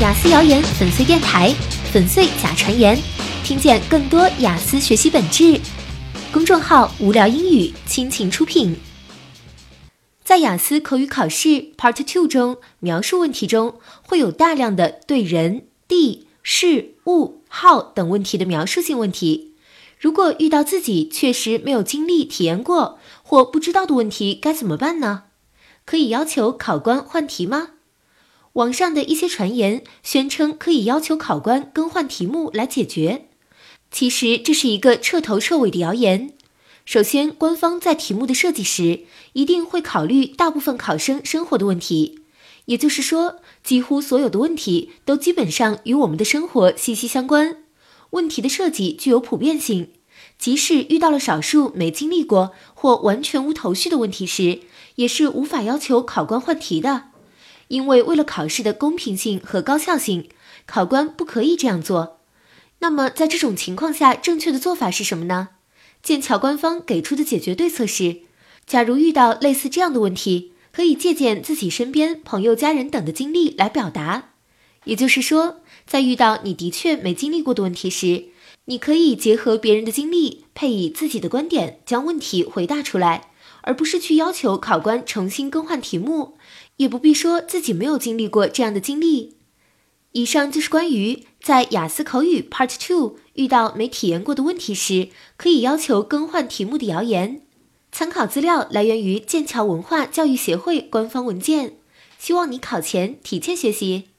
雅思谣言粉碎电台，粉碎假传言，听见更多雅思学习本质。公众号无聊英语倾情出品。在雅思口语考试 Part Two 中，描述问题中会有大量的对人、地、事、物、号等问题的描述性问题。如果遇到自己确实没有经历、体验过或不知道的问题，该怎么办呢？可以要求考官换题吗？网上的一些传言宣称可以要求考官更换题目来解决，其实这是一个彻头彻尾的谣言。首先，官方在题目的设计时一定会考虑大部分考生生活的问题，也就是说，几乎所有的问题都基本上与我们的生活息息相关。问题的设计具有普遍性，即使遇到了少数没经历过或完全无头绪的问题时，也是无法要求考官换题的。因为为了考试的公平性和高效性，考官不可以这样做。那么在这种情况下，正确的做法是什么呢？剑桥官方给出的解决对策是：假如遇到类似这样的问题，可以借鉴自己身边朋友、家人等的经历来表达。也就是说，在遇到你的确没经历过的问题时，你可以结合别人的经历，配以自己的观点，将问题回答出来，而不是去要求考官重新更换题目。也不必说自己没有经历过这样的经历。以上就是关于在雅思口语 Part Two 遇到没体验过的问题时，可以要求更换题目的谣言。参考资料来源于剑桥文化教育协会官方文件。希望你考前提前学习。